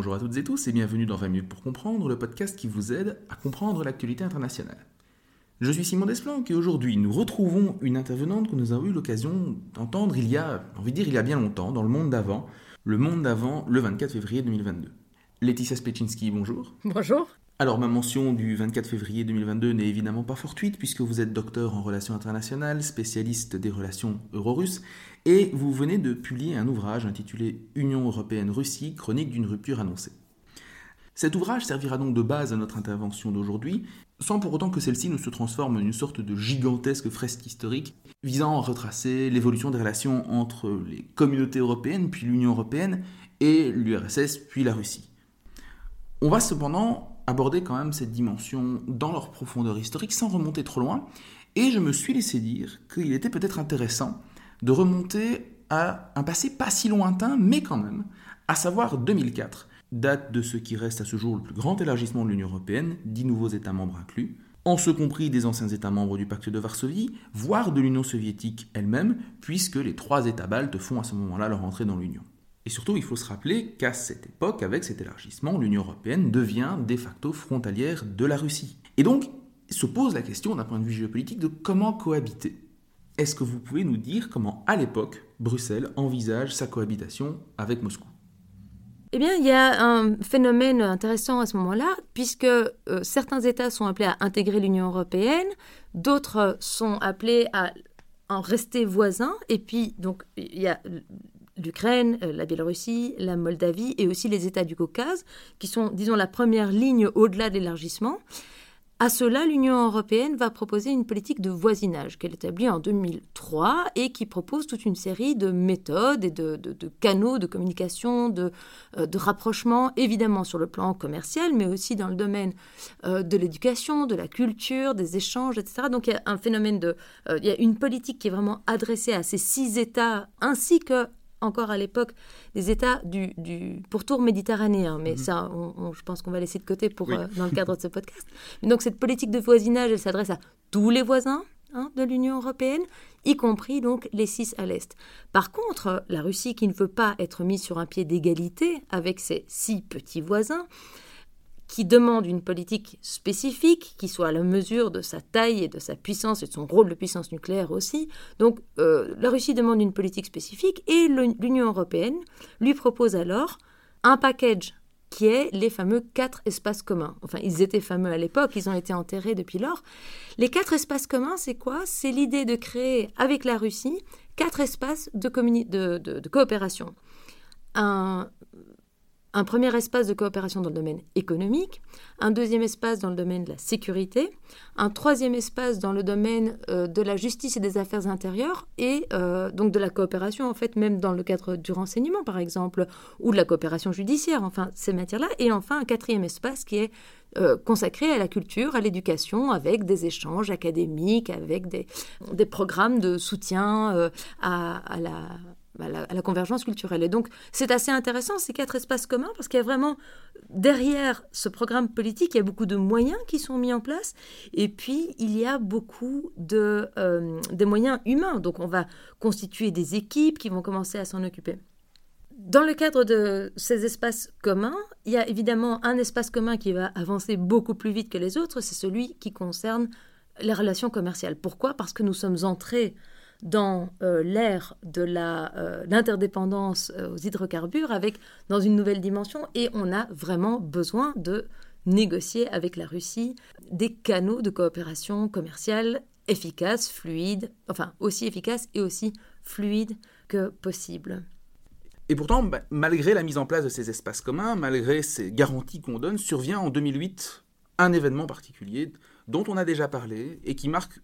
bonjour à toutes et tous et bienvenue dans 20 minutes pour comprendre, le podcast qui vous aide à comprendre l'actualité internationale. Je suis Simon Desplanques et aujourd'hui nous retrouvons une intervenante que nous avons eu l'occasion d'entendre il y a, envie de dire il y a bien longtemps, dans le monde d'avant, le monde d'avant, le 24 février 2022. Laetitia Spetchinski, bonjour. Bonjour. Alors ma mention du 24 février 2022 n'est évidemment pas fortuite puisque vous êtes docteur en relations internationales, spécialiste des relations euro-russes et vous venez de publier un ouvrage intitulé Union européenne-Russie, chronique d'une rupture annoncée. Cet ouvrage servira donc de base à notre intervention d'aujourd'hui, sans pour autant que celle-ci ne se transforme en une sorte de gigantesque fresque historique visant à retracer l'évolution des relations entre les communautés européennes, puis l'Union européenne, et l'URSS, puis la Russie. On va cependant aborder quand même cette dimension dans leur profondeur historique sans remonter trop loin. Et je me suis laissé dire qu'il était peut-être intéressant de remonter à un passé pas si lointain, mais quand même, à savoir 2004, date de ce qui reste à ce jour le plus grand élargissement de l'Union européenne, dix nouveaux États membres inclus, en ce compris des anciens États membres du pacte de Varsovie, voire de l'Union soviétique elle-même, puisque les trois États baltes font à ce moment-là leur entrée dans l'Union. Et surtout, il faut se rappeler qu'à cette époque, avec cet élargissement, l'Union européenne devient de facto frontalière de la Russie. Et donc, se pose la question d'un point de vue géopolitique de comment cohabiter. Est-ce que vous pouvez nous dire comment, à l'époque, Bruxelles envisage sa cohabitation avec Moscou? Eh bien, il y a un phénomène intéressant à ce moment-là, puisque euh, certains États sont appelés à intégrer l'Union européenne, d'autres sont appelés à en rester voisins, et puis donc il y a l'Ukraine, euh, la Biélorussie, la Moldavie et aussi les États du Caucase, qui sont, disons, la première ligne au-delà de l'élargissement. À cela, l'Union européenne va proposer une politique de voisinage qu'elle établit en 2003 et qui propose toute une série de méthodes et de, canaux de communication, de, euh, de, rapprochement, évidemment sur le plan commercial, mais aussi dans le domaine euh, de l'éducation, de la culture, des échanges, etc. Donc il y a un phénomène de... il y a une politique qui est vraiment adressée à ces six États ainsi que encore à l'époque des États du, pourtour méditerranéen, mais mhm. ça, je pense qu'on va laisser de côté pour, euh, dans le cadre de ce podcast. donc cette politique de voisinage, elle s'adresse à tous les voisins hein, de l'Union européenne, y compris donc les six à l'est. Par contre, la Russie, qui ne veut pas être mise sur un pied d'égalité avec ses six petits voisins, demande une politique spécifique qui soit à la mesure de sa taille et de sa puissance et de son rôle de puissance nucléaire aussi. Donc euh, la Russie demande une politique spécifique et l'Union européenne lui propose alors un package qui est les fameux quatre espaces communs. Enfin, ils étaient fameux à l'époque, ils ont été enterrés depuis lors. Les quatre espaces communs, c'est quoi? C'est l'idée de créer avec la Russie quatre espaces de, de, de coopération. Un un premier espace de coopération dans le domaine économique, un deuxième espace dans le domaine de la sécurité, un troisième espace dans le domaine euh, de la justice et des affaires intérieures, et euh, donc de la coopération, en fait, même dans le cadre du renseignement, par exemple, ou de la coopération judiciaire, enfin, ces matières-là, et enfin un quatrième espace qui est euh, consacré à la culture, à l'éducation, avec des échanges académiques, avec des, programmes de soutien à, la, à la, convergence culturelle. Et donc, c'est assez intéressant, ces quatre espaces communs, parce qu'il y a vraiment, derrière ce programme politique, il y a beaucoup de moyens qui sont mis en place, et puis il y a beaucoup de, euh, des moyens humains. Donc, on va constituer des équipes qui vont commencer à s'en occuper. Dans le cadre de ces espaces communs, il y a évidemment un espace commun qui va avancer beaucoup plus vite que les autres, c'est celui qui concerne les relations commerciales. Pourquoi? Parce que nous sommes entrés dans euh, l'ère de euh, l'interdépendance euh, aux hydrocarbures avec dans une nouvelle dimension et on a vraiment besoin de négocier avec la Russie des canaux de coopération commerciale efficaces, fluides, enfin aussi efficaces et aussi fluides que possible. Et pourtant, bah, malgré la mise en place de ces espaces communs, malgré ces garanties qu'on donne, survient en 2008 un événement particulier dont on a déjà parlé et qui marque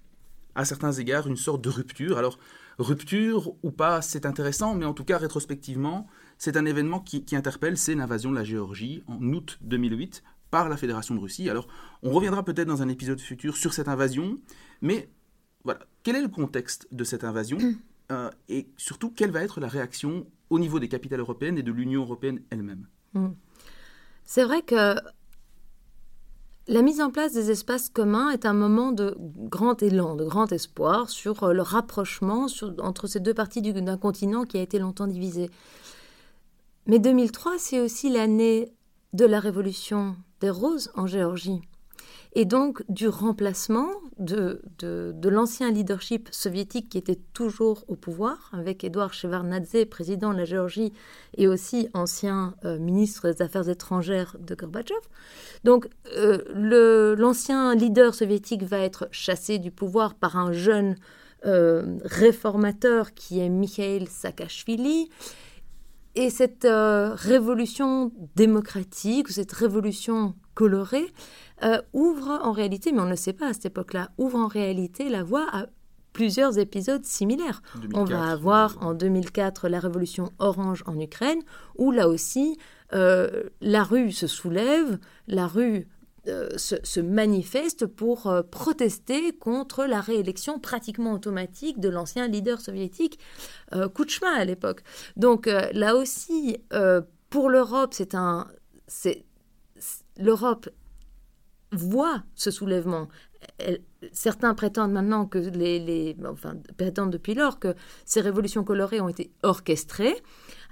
à certains égards une sorte de rupture. Alors, rupture ou pas, c'est intéressant, mais en tout cas, rétrospectivement, c'est un événement qui, interpelle, c'est l'invasion de la Géorgie en août 2008 par la Fédération de Russie. Alors, on reviendra peut-être dans un épisode futur sur cette invasion, mais voilà, quel est le contexte de cette invasion euh, et surtout, quelle va être la réaction au niveau des capitales européennes et de l'Union européenne elle-même? Hmm. C'est vrai que la mise en place des espaces communs est un moment de grand élan, de grand espoir sur euh, le rapprochement entre ces deux parties d'un continent qui a été longtemps divisé. Mais 2003, c'est aussi l'année de la révolution des roses en Géorgie et donc du remplacement de, de, l'ancien leadership soviétique qui était toujours au pouvoir, avec Edouard Shevardnadze, président de la Géorgie, et aussi ancien euh, ministre des Affaires étrangères de Gorbatchev. Donc euh, l'ancien leader soviétique va être chassé du pouvoir par un jeune euh, réformateur qui est Mikhail Saakashvili. Et cette révolution démocratique, cette révolution colorée, euh, ouvre en réalité, mais on ne le sait pas à cette époque-là, ouvre en réalité la voie à plusieurs épisodes similaires. on va avoir en 2004 la révolution orange en Ukraine, où là aussi euh, la rue se soulève, la rue euh, se, manifeste pour protester contre la réélection pratiquement automatique de l'ancien leader soviétique Kouchma à l'époque. Donc là aussi, pour l'Europe, c'est un, l'Europe voit ce soulèvement. certains prétendent maintenant que les, enfin prétendent depuis lors que ces révolutions colorées ont été orchestrées.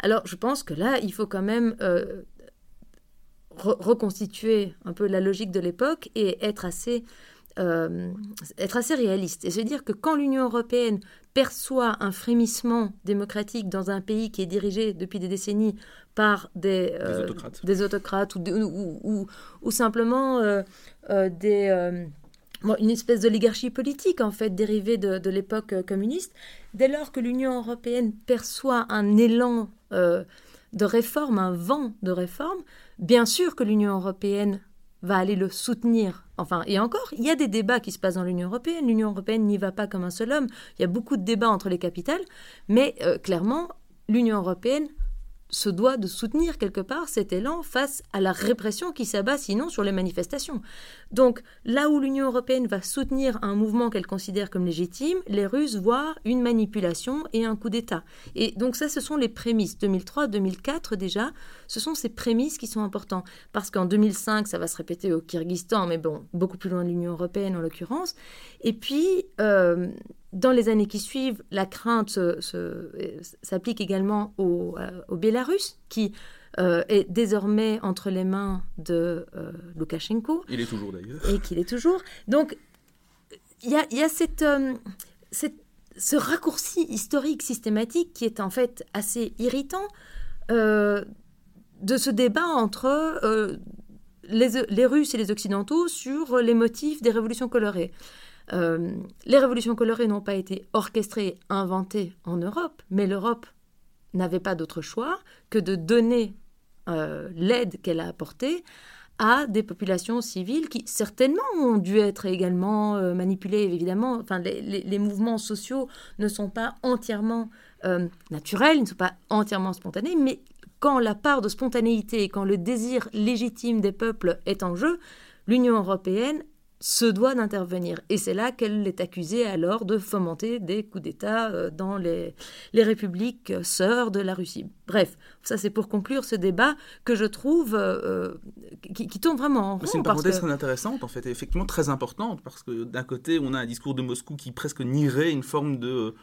Alors je pense que là, il faut quand même euh, reconstituer un peu la logique de l'époque et être assez euh, être assez réaliste et se dire que quand l'Union européenne perçoit un frémissement démocratique dans un pays qui est dirigé depuis des décennies par des, euh, des, autocrates. ou, ou, ou, simplement euh, des, une espèce d'oligarchie politique en fait dérivée de, de l'époque communiste, dès lors que l'Union européenne perçoit un élan de réforme, un vent de réforme, bien sûr que l'Union européenne va aller le soutenir. Enfin, et encore, il y a des débats qui se passent dans l'Union européenne. L'Union européenne n'y va pas comme un seul homme. Il y a beaucoup de débats entre les capitales. Mais euh, clairement, l'Union européenne se doit de soutenir quelque part cet élan face à la répression qui s'abat sinon sur les manifestations. Donc là où l'Union européenne va soutenir un mouvement qu'elle considère comme légitime, les Russes voient une manipulation et un coup d'État. Et donc ça, ce sont les prémices. 2003-2004 déjà, ce sont ces prémices qui sont importantes. Parce qu'en 2005, ça va se répéter au Kyrgyzstan, mais bon, beaucoup plus loin de l'Union européenne en l'occurrence. Et puis... Euh, dans les années qui suivent, la crainte s'applique également au, euh, au, Bélarus, qui euh, est désormais entre les mains de euh, Loukachenko. Il est toujours d'ailleurs. Et qu'il est toujours. Donc, il y a, y a cette, ce raccourci historique systématique qui est en fait assez irritant de ce débat entre les, les Russes et les Occidentaux sur les motifs des révolutions colorées. Euh, les révolutions colorées n'ont pas été orchestrées, inventées en Europe, mais l'Europe n'avait pas d'autre choix que de donner euh, l'aide qu'elle a apportée à des populations civiles qui certainement ont dû être également euh, manipulées, évidemment. Enfin, les, mouvements sociaux ne sont pas entièrement naturels, ils ne sont pas entièrement spontanés, mais quand la part de spontanéité et quand le désir légitime des peuples est en jeu, l'Union européenne se doit d'intervenir. Et c'est là qu'elle est accusée alors de fomenter des coups d'État euh, dans les, les républiques sœurs de la Russie. Bref, ça c'est pour conclure ce débat que je trouve euh, qui, tourne vraiment en rond. C'est une parenthèse très intéressante en fait, et effectivement très importante, parce que d'un côté on a un discours de Moscou qui presque nierait une forme de,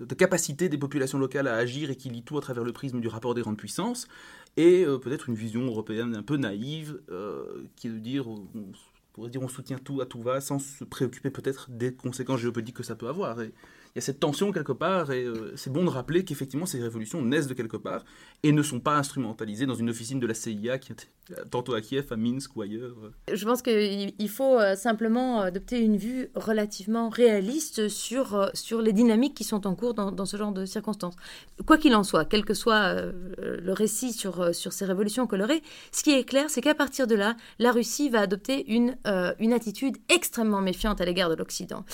de, capacité des populations locales à agir et qui lit tout à travers le prisme du rapport des grandes puissances, et euh, peut-être une vision européenne un peu naïve qui est de dire pourrait dire on soutient tout à tout va sans se préoccuper peut-être des conséquences géopolitiques que ça peut avoir. Y cette tension quelque part et euh, c'est bon de rappeler qu'effectivement ces révolutions naissent de quelque part et ne sont pas instrumentalisées dans une officine de la CIA qui est tantôt à Kiev, à Minsk ou ailleurs. Je pense qu'il faut euh, simplement adopter une vue relativement réaliste sur, euh, sur les dynamiques qui sont en cours dans, dans ce genre de circonstances. Quoi qu'il en soit, quel que soit le récit sur, sur ces révolutions colorées, ce qui est clair, c'est qu'à partir de là, la Russie va adopter une, une attitude extrêmement méfiante à l'égard de l'Occident.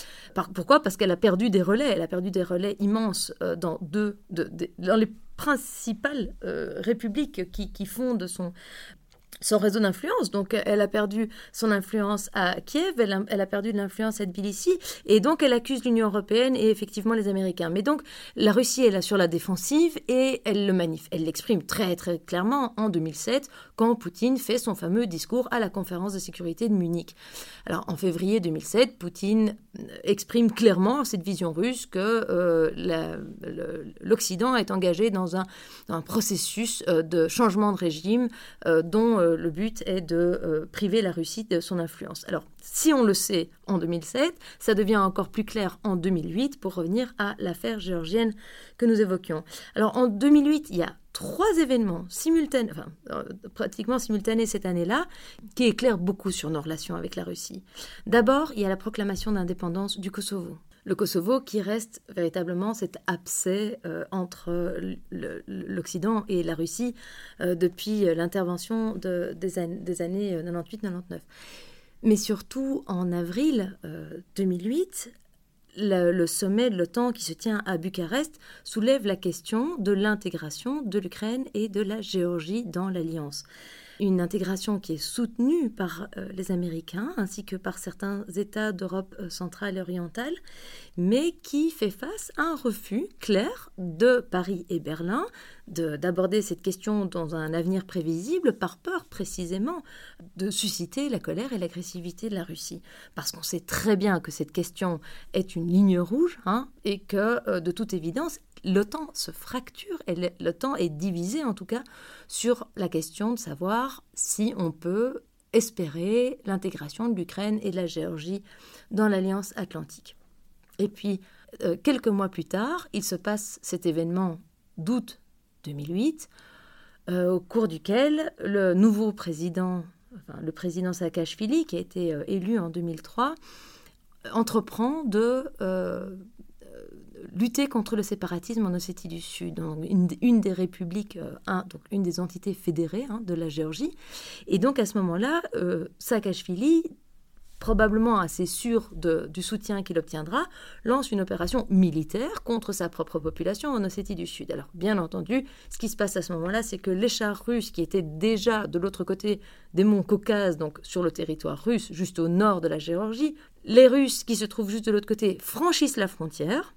Pourquoi? Parce qu'elle a perdu des relais elle a perdu des relais immenses euh, dans, les principales euh, républiques qui fondent son, son réseau d'influence. Donc, elle a perdu son influence à Kiev, elle a, elle a perdu de l'influence à Tbilissi, et donc elle accuse l'Union européenne et effectivement les Américains. Mais donc, la Russie est là sur la défensive et elle le manif elle l'exprime très très clairement en 2007 quand Poutine fait son fameux discours à la conférence de sécurité de Munich. Alors, en février 2007, Poutine euh, exprime clairement cette vision russe que euh, l'Occident est engagé dans un, un processus euh, de changement de régime dont le but est de priver la Russie de son influence. Alors, si on le sait en 2007, ça devient encore plus clair en 2008 pour revenir à l'affaire géorgienne que nous évoquions. Alors, en 2008, il y a trois événements simultanés, enfin, pratiquement simultanés cette année-là, qui éclairent beaucoup sur nos relations avec la Russie. D'abord, il y a la proclamation d'indépendance du Kosovo le Kosovo qui reste véritablement cet abcès euh, entre l'Occident et la Russie euh, depuis l'intervention des, années 98-99. Mais surtout, en avril 2008, euh, le, sommet de l'OTAN qui se tient à Bucarest soulève la question de l'intégration de l'Ukraine et de la Géorgie dans l'alliance une intégration qui est soutenue par euh, les Américains ainsi que par certains États d'Europe euh, centrale et orientale, mais qui fait face à un refus clair de Paris et Berlin d'aborder cette question dans un avenir prévisible par peur précisément de susciter la colère et l'agressivité de la Russie. Parce qu'on sait très bien que cette question est une ligne rouge hein, et que euh, de toute évidence, l'OTAN se fracture et l'OTAN est divisé en tout cas sur la question de savoir si on peut espérer l'intégration de l'Ukraine et de la Géorgie dans l'Alliance atlantique. Et puis, euh, quelques mois plus tard, il se passe cet événement d'août 2008, euh, au cours duquel le nouveau président, le président Saakashvili, qui a été euh, élu en 2003, entreprend de lutter contre le séparatisme en Ossétie du Sud, donc une, des républiques, euh, donc une des entités fédérées hein, de la Géorgie. Et donc à ce moment-là, euh, Saakashvili probablement assez sûr du soutien qu'il obtiendra, lance une opération militaire contre sa propre population en Ossétie du Sud. Alors, bien entendu, ce qui se passe à ce moment-là, c'est que les chars russes qui étaient déjà de l'autre côté des monts Caucase, donc sur le territoire russe, juste au nord de la Géorgie, les Russes qui se trouvent juste de l'autre côté franchissent la frontière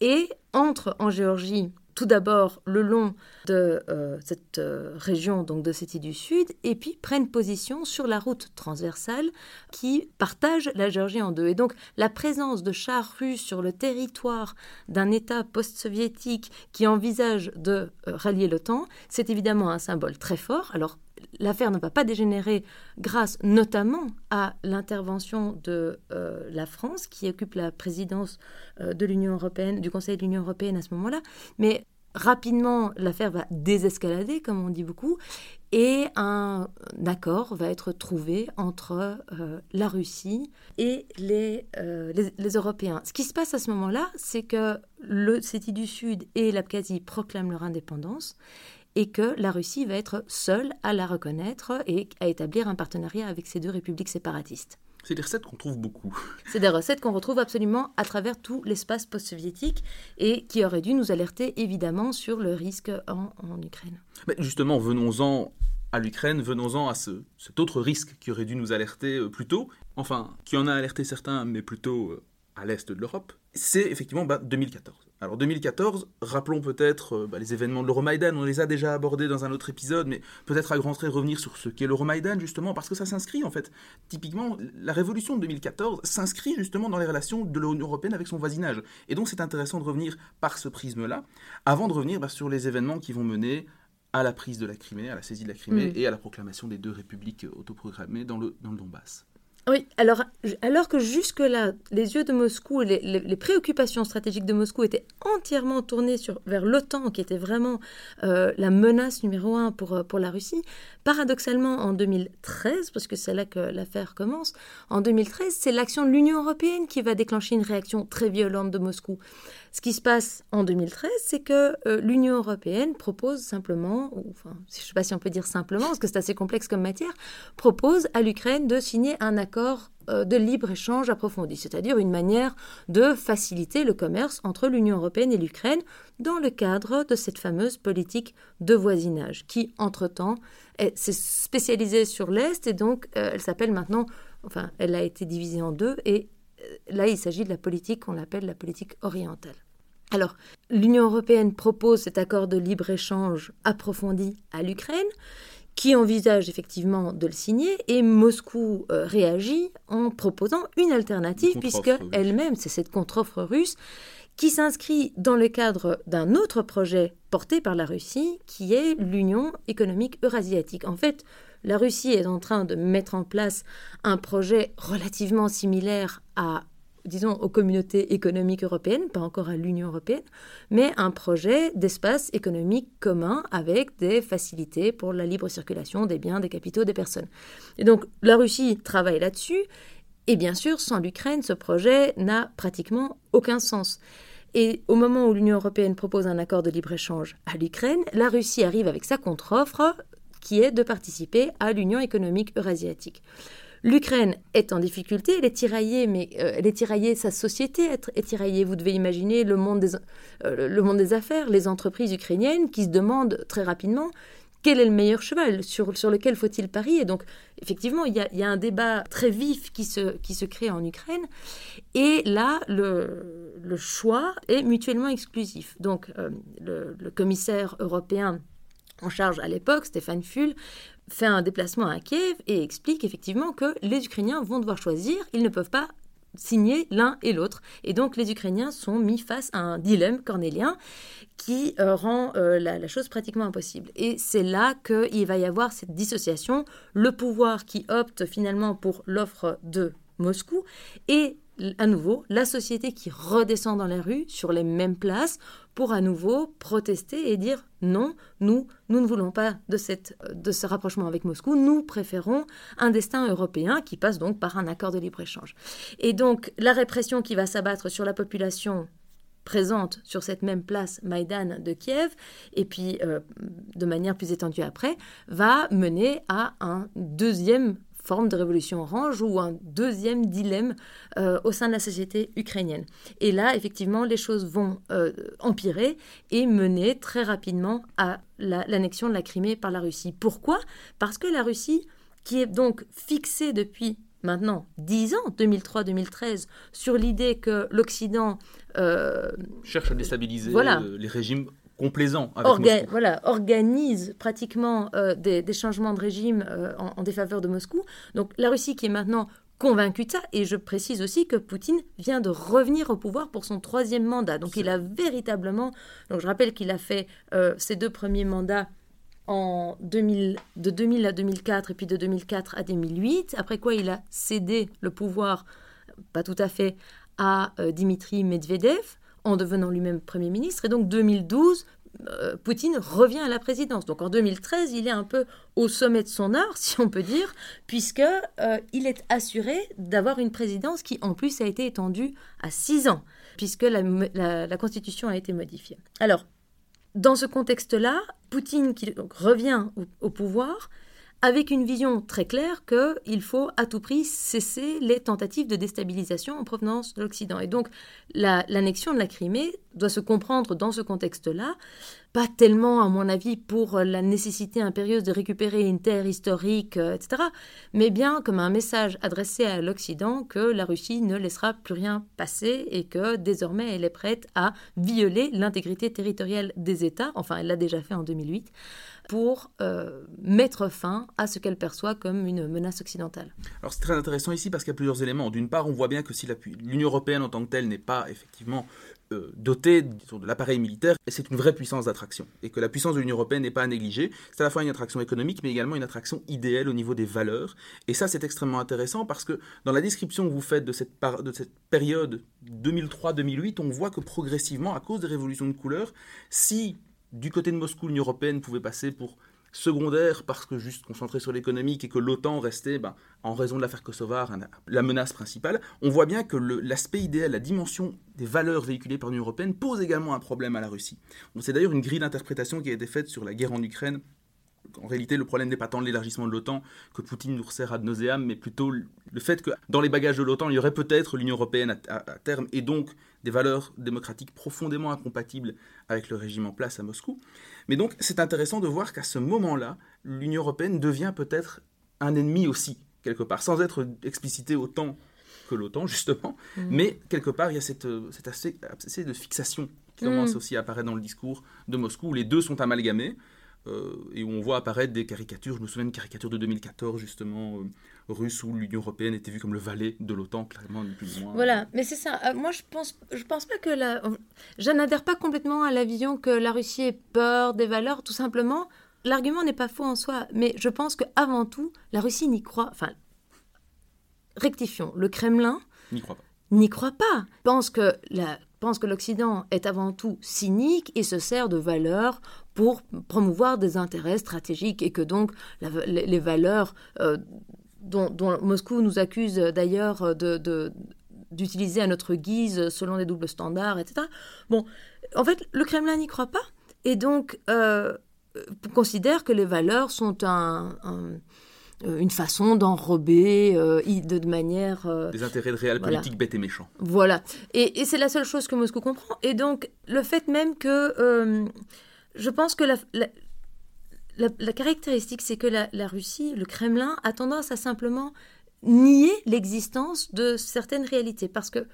et entrent en Géorgie tout d'abord le long de euh, cette euh, région donc de Sétie du Sud et puis prennent position sur la route transversale qui partage la Géorgie en deux. Et donc la présence de chars russes sur le territoire d'un État post-soviétique qui envisage de euh, rallier l'OTAN, c'est évidemment un symbole très fort. Alors l'affaire ne va pas dégénérer grâce notamment à l'intervention de euh, la France, qui occupe la présidence euh, de l'Union européenne, du Conseil de l'Union européenne à ce moment-là. Mais rapidement, l'affaire va désescalader, comme on dit beaucoup, et un, accord va être trouvé entre euh, la Russie et les, les, Européens. Ce qui se passe à ce moment-là, c'est que le Séti du Sud et l'Abkhazie proclament leur indépendance et que la Russie va être seule à la reconnaître et à établir un partenariat avec ces deux républiques séparatistes. C'est des recettes qu'on trouve beaucoup. C'est des recettes qu'on retrouve absolument à travers tout l'espace post-soviétique et qui auraient dû nous alerter évidemment sur le risque en, Ukraine. Mais justement, venons-en à l'Ukraine, venons-en à ce, cet autre risque qui aurait dû nous alerter euh, plus tôt, enfin, qui en a alerté certains, mais plutôt euh, à l'est de l'Europe, c'est effectivement 2014. Alors 2014, rappelons peut-être euh, bah, les événements de l'Euromaïdan, on les a déjà abordés dans un autre épisode, mais peut-être à grands traits revenir sur ce qu'est l'Euromaïdan justement, parce que ça s'inscrit en fait. Typiquement, la révolution de 2014 s'inscrit justement dans les relations de l'Union Européenne avec son voisinage. Et donc c'est intéressant de revenir par ce prisme-là, avant de revenir bah, sur les événements qui vont mener à la prise de la Crimée, à la saisie de la Crimée mm. et à la proclamation des deux républiques autoprogrammées dans le, dans le Donbass. Oui, alors, alors que jusque-là, les yeux de Moscou, les, préoccupations stratégiques de Moscou étaient entièrement tournées vers l'OTAN, qui était vraiment euh, la menace numéro un pour, euh, pour la Russie, paradoxalement, en 2013, parce que c'est là que l'affaire commence, en 2013, c'est l'action de l'Union européenne qui va déclencher une réaction très violente de Moscou. Ce qui se passe en 2013, c'est que euh, l'Union européenne propose simplement, enfin, je ne sais pas si on peut dire simplement, parce que c'est assez complexe comme matière, propose à l'Ukraine de signer un accord euh, de libre-échange approfondi, c'est-à-dire une manière de faciliter le commerce entre l'Union européenne et l'Ukraine dans le cadre de cette fameuse politique de voisinage qui, entre-temps, s'est spécialisée sur l'Est et donc euh, elle s'appelle maintenant, enfin, elle a été divisée en deux et là, il s'agit de la politique qu'on appelle la politique orientale. Alors, l'Union européenne propose cet accord de libre-échange approfondi à l'Ukraine, qui envisage effectivement de le signer, et Moscou euh, réagit en proposant une alternative, puisque elle-même, c'est cette contre-offre russe, qui s'inscrit dans le cadre d'un autre projet porté par la Russie, qui est l'Union économique eurasiatique. En fait, la Russie est en train de mettre en place un projet relativement similaire à disons, aux communautés économiques européennes, pas encore à l'Union européenne, mais un projet d'espace économique commun avec des facilités pour la libre circulation des biens, des capitaux, des personnes. Et donc la Russie travaille là-dessus, et bien sûr, sans l'Ukraine, ce projet n'a pratiquement aucun sens. Et au moment où l'Union européenne propose un accord de libre-échange à l'Ukraine, la Russie arrive avec sa contre-offre qui est de participer à l'Union économique eurasiatique. L'Ukraine est en difficulté, elle est tiraillée, mais euh, elle est tiraillée, sa société est, tiraillée. Vous devez imaginer euh, le monde des affaires, les entreprises ukrainiennes qui se demandent très rapidement quel est le meilleur cheval, sur, sur lequel faut-il parier. Donc, effectivement, il y, a, un débat très vif qui se, qui se crée en Ukraine. Et là, le, le choix est mutuellement exclusif. Donc, euh, le, le commissaire européen en charge à l'époque, Stéphane Full, fait un déplacement à Kiev et explique effectivement que les Ukrainiens vont devoir choisir, ils ne peuvent pas signer l'un et l'autre. Et donc les Ukrainiens sont mis face à un dilemme cornélien qui euh, rend euh, la, la, chose pratiquement impossible. Et c'est là qu'il va y avoir cette dissociation, le pouvoir qui opte finalement pour l'offre de Moscou et à nouveau la société qui redescend dans les rues sur les mêmes places pour à nouveau protester et dire non, nous, nous ne voulons pas de, cette, de ce rapprochement avec Moscou, nous préférons un destin européen qui passe donc par un accord de libre-échange. Et donc la répression qui va s'abattre sur la population présente sur cette même place Maïdan de Kiev, et puis euh, de manière plus étendue après, va mener à un deuxième forme de révolution orange ou un deuxième dilemme euh, au sein de la société ukrainienne. Et là, effectivement, les choses vont euh, empirer et mener très rapidement à l'annexion de la Crimée par la Russie. Pourquoi? Parce que la Russie, qui est donc fixée depuis maintenant 10 ans, 2003-2013, sur l'idée que l'Occident... Euh, cherche à déstabiliser les régimes complaisant avec Voilà, organise pratiquement euh, des, changements de régime euh, en, défaveur de Moscou. Donc la Russie qui est maintenant convaincue de ça, et je précise aussi que Poutine vient de revenir au pouvoir pour son troisième mandat. Donc il a véritablement, donc je rappelle qu'il a fait euh, ses deux premiers mandats en 2000, de 2000 à 2004 et puis de 2004 à 2008, après quoi il a cédé le pouvoir, pas tout à fait, à Dimitri Medvedev en devenant lui-même Premier ministre. Et donc 2012, euh, Poutine revient à la présidence. Donc en 2013, il est un peu au sommet de son art, si on peut dire, puisque euh, il est assuré d'avoir une présidence qui en plus a été étendue à six ans, puisque la, constitution a été modifiée. Alors, dans ce contexte-là, Poutine qui revient au pouvoir avec une vision très claire qu'il faut à tout prix cesser les tentatives de déstabilisation en provenance de l'Occident. Et donc l'annexion de la Crimée doit se comprendre dans ce contexte-là, pas tellement à mon avis pour la nécessité impérieuse de récupérer une terre historique, euh, etc., mais bien comme un message adressé à l'Occident que la Russie ne laissera plus rien passer et que désormais elle est prête à violer l'intégrité territoriale des États, enfin elle l'a déjà fait en 2008, pour euh, mettre fin à ce qu'elle perçoit comme une menace occidentale. Alors c'est très intéressant ici parce qu'il y a plusieurs éléments. D'une part, on voit bien que si l'Union européenne en tant que telle n'est pas effectivement euh, dotée de l'appareil militaire, c'est une vraie puissance d'attraction. Et que la puissance de l'Union européenne n'est pas à négliger. C'est à la fois une attraction économique, mais également une attraction idéale au niveau des valeurs. Et ça, c'est extrêmement intéressant parce que dans la description que vous faites de cette, de cette période 2003-2008, on voit que progressivement, à cause des révolutions de couleur, si du côté de Moscou, l'Union européenne pouvait passer pour secondaire parce que juste concentré sur l'économique et que l'OTAN restait, ben, en raison de l'affaire kosovar, la menace principale, on voit bien que l'aspect idéal, la dimension des valeurs véhiculées par l'Union européenne pose également un problème à la Russie. C'est d'ailleurs une grille d'interprétation qui a été faite sur la guerre en Ukraine en réalité, le problème n'est pas tant l'élargissement de l'OTAN que Poutine nous resserre à nauseam, mais plutôt le fait que dans les bagages de l'OTAN, il y aurait peut-être l'Union européenne à, terme et donc des valeurs démocratiques profondément incompatibles avec le régime en place à Moscou. Mais donc, c'est intéressant de voir qu'à ce moment-là, l'Union européenne devient peut-être un ennemi aussi, quelque part, sans être explicité autant que l'OTAN, justement. Mmh. Mais quelque part, il y a cette, cet assez, de fixation qui commence mmh. aussi à apparaître dans le discours de Moscou, où les deux sont amalgamés. Euh, et où on voit apparaître des caricatures. Je me souviens d'une caricature de 2014, justement, russe, où l'Union européenne était vue comme le valet de l'OTAN, clairement, plus ou moins. Voilà, mais c'est ça. moi, je pense, je pense pas que la. Je n'adhère pas complètement à la vision que la Russie ait peur des valeurs, tout simplement. L'argument n'est pas faux en soi, mais je pense qu'avant tout, la Russie n'y croit. Enfin, rectifions, le Kremlin. N'y croit pas. N'y croit pas. Pense que la pense que l'Occident est avant tout cynique et se sert de valeurs pour promouvoir des intérêts stratégiques et que donc les, valeurs euh, dont, Moscou nous accuse d'ailleurs de, d'utiliser à notre guise selon des doubles standards, etc. Bon, en fait, le Kremlin n'y croit pas et donc euh, considère que les valeurs sont un une façon d'enrober euh, de, manière... Euh, Des intérêts de réel politique bêtes et méchants. Voilà. Et, c'est la seule chose que Moscou comprend. Et donc, le fait même que... je pense que la, la, caractéristique, c'est que la, la, Russie, le Kremlin, a tendance à simplement nier l'existence de certaines réalités. Parce que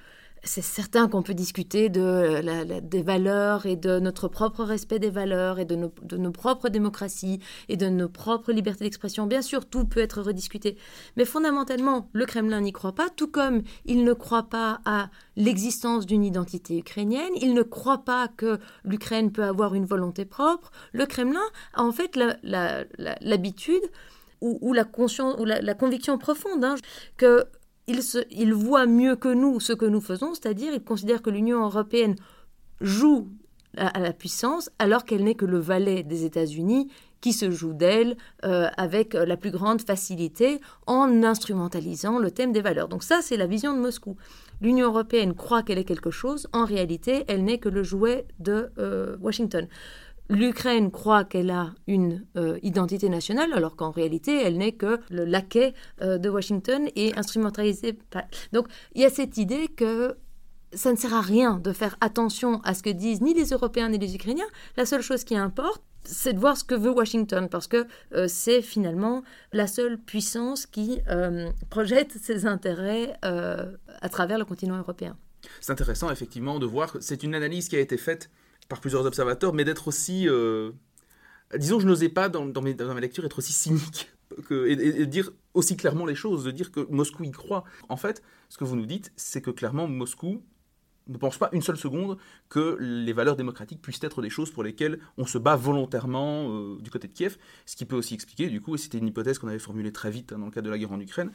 c'est certain qu'on peut discuter de des valeurs et de notre propre respect des valeurs et de nos, propres démocraties et de nos propres libertés d'expression. Bien sûr, tout peut être rediscuté. Mais fondamentalement, le Kremlin n'y croit pas, tout comme il ne croit pas à l'existence d'une identité ukrainienne, il ne croit pas que l'Ukraine peut avoir une volonté propre. Le Kremlin a en fait l'habitude ou, la, conscience, ou la, conviction profonde hein, que il, voit mieux que nous ce que nous faisons, c'est-à-dire il considère que l'Union européenne joue à, la puissance alors qu'elle n'est que le valet des États-Unis qui se joue d'elle euh, avec la plus grande facilité en instrumentalisant le thème des valeurs. Donc ça, c'est la vision de Moscou. L'Union européenne croit qu'elle est quelque chose, en réalité, elle n'est que le jouet de euh, Washington. L'Ukraine croit qu'elle a une euh, identité nationale, alors qu'en réalité, elle n'est que le laquais euh, de Washington et instrumentalisée. Donc, il y a cette idée que ça ne sert à rien de faire attention à ce que disent ni les Européens ni les Ukrainiens. La seule chose qui importe, c'est de voir ce que veut Washington, parce que euh, c'est finalement la seule puissance qui projette ses intérêts à travers le continent européen. C'est intéressant, effectivement, de voir, c'est une analyse qui a été faite par plusieurs observateurs, mais d'être aussi... Euh, disons, je n'osais pas, dans, dans, mes, dans, ma lecture, être aussi cynique que, et, dire aussi clairement les choses, de dire que Moscou y croit. En fait, ce que vous nous dites, c'est que clairement, Moscou ne pense pas une seule seconde que les valeurs démocratiques puissent être des choses pour lesquelles on se bat volontairement euh, du côté de Kiev, ce qui peut aussi expliquer, du coup, et c'était une hypothèse qu'on avait formulée très vite hein, dans le cadre de la guerre en Ukraine,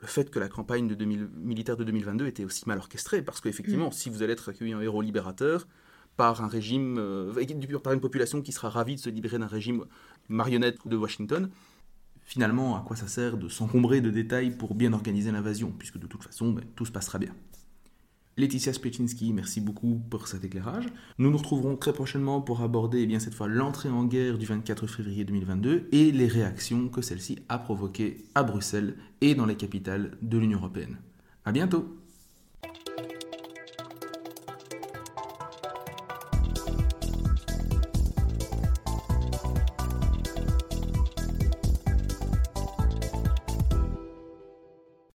le fait que la campagne de 2000, militaire de 2022 était aussi mal orchestrée, parce qu'effectivement, mm. si vous allez être accueilli en héros libérateur, par un régime, euh, par une population qui sera ravie de se libérer d'un régime marionnette de Washington. Finalement, à quoi ça sert de s'encombrer de détails pour bien organiser l'invasion, puisque de toute façon, ben, tout se passera bien. Laetitia Spechinski, merci beaucoup pour cet éclairage. Nous nous retrouverons très prochainement pour aborder eh bien, cette fois l'entrée en guerre du 24 février 2022 et les réactions que celle-ci a provoquées à Bruxelles et dans les capitales de l'Union européenne. À bientôt